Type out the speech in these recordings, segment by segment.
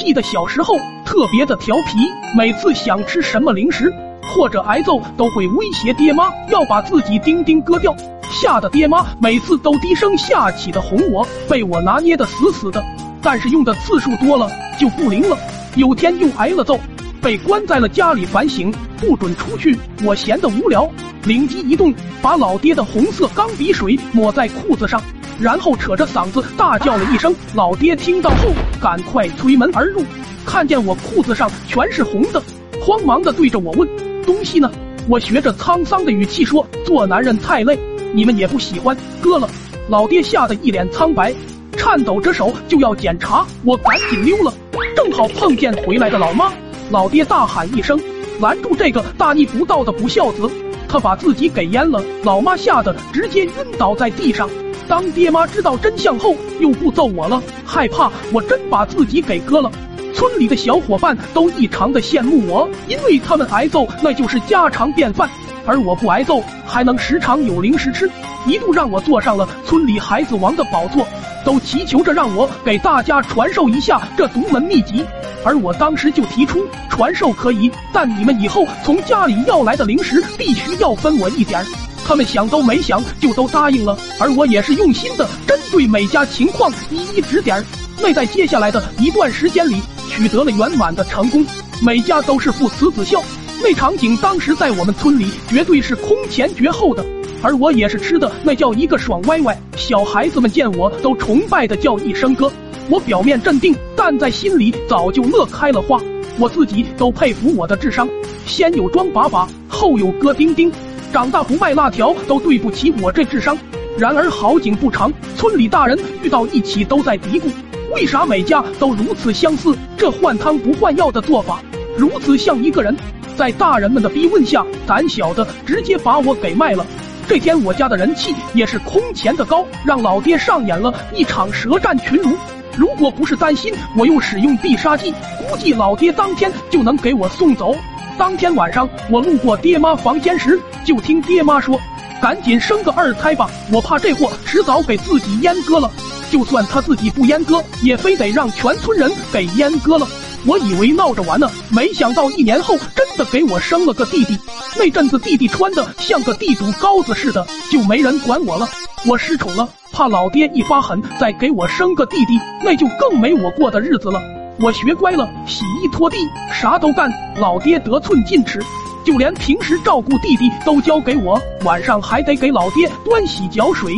记得小时候特别的调皮，每次想吃什么零食或者挨揍，都会威胁爹妈要把自己丁丁割掉，吓得爹妈每次都低声下气的哄我，被我拿捏的死死的。但是用的次数多了就不灵了，有天又挨了揍，被关在了家里反省，不准出去。我闲得无聊，灵机一动，把老爹的红色钢笔水抹在裤子上。然后扯着嗓子大叫了一声，老爹听到后赶快推门而入，看见我裤子上全是红的，慌忙的对着我问：“东西呢？”我学着沧桑的语气说：“做男人太累，你们也不喜欢，割了。”老爹吓得一脸苍白，颤抖着手就要检查，我赶紧溜了，正好碰见回来的老妈。老爹大喊一声，拦住这个大逆不道的不孝子，他把自己给淹了。老妈吓得直接晕倒在地上。当爹妈知道真相后，又不揍我了，害怕我真把自己给割了。村里的小伙伴都异常的羡慕我，因为他们挨揍那就是家常便饭，而我不挨揍还能时常有零食吃，一度让我坐上了村里孩子王的宝座，都祈求着让我给大家传授一下这独门秘籍。而我当时就提出传授可以，但你们以后从家里要来的零食必须要分我一点。他们想都没想就都答应了，而我也是用心的针对每家情况一一指点，那在接下来的一段时间里取得了圆满的成功，每家都是父慈子孝，那场景当时在我们村里绝对是空前绝后的，而我也是吃的那叫一个爽歪歪，小孩子们见我都崇拜的叫一声哥，我表面镇定，但在心里早就乐开了花，我自己都佩服我的智商，先有装把把，后有哥丁丁。长大不卖辣条都对不起我这智商。然而好景不长，村里大人遇到一起都在嘀咕：为啥每家都如此相似？这换汤不换药的做法，如此像一个人。在大人们的逼问下，胆小的直接把我给卖了。这天我家的人气也是空前的高，让老爹上演了一场舌战群儒。如果不是担心我又使用必杀技，估计老爹当天就能给我送走。当天晚上，我路过爹妈房间时，就听爹妈说：“赶紧生个二胎吧，我怕这货迟早给自己阉割了。就算他自己不阉割，也非得让全村人给阉割了。”我以为闹着玩呢，没想到一年后真的给我生了个弟弟。那阵子弟弟穿的像个地主羔子似的，就没人管我了。我失宠了，怕老爹一发狠再给我生个弟弟，那就更没我过的日子了。我学乖了，洗衣拖地啥都干，老爹得寸进尺，就连平时照顾弟弟都交给我，晚上还得给老爹端洗脚水，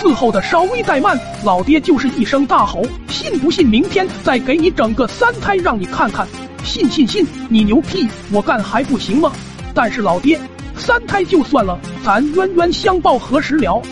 伺候的稍微怠慢，老爹就是一声大吼：“信不信明天再给你整个三胎让你看看？信信信，你牛屁，我干还不行吗？”但是老爹，三胎就算了，咱冤冤相报何时了？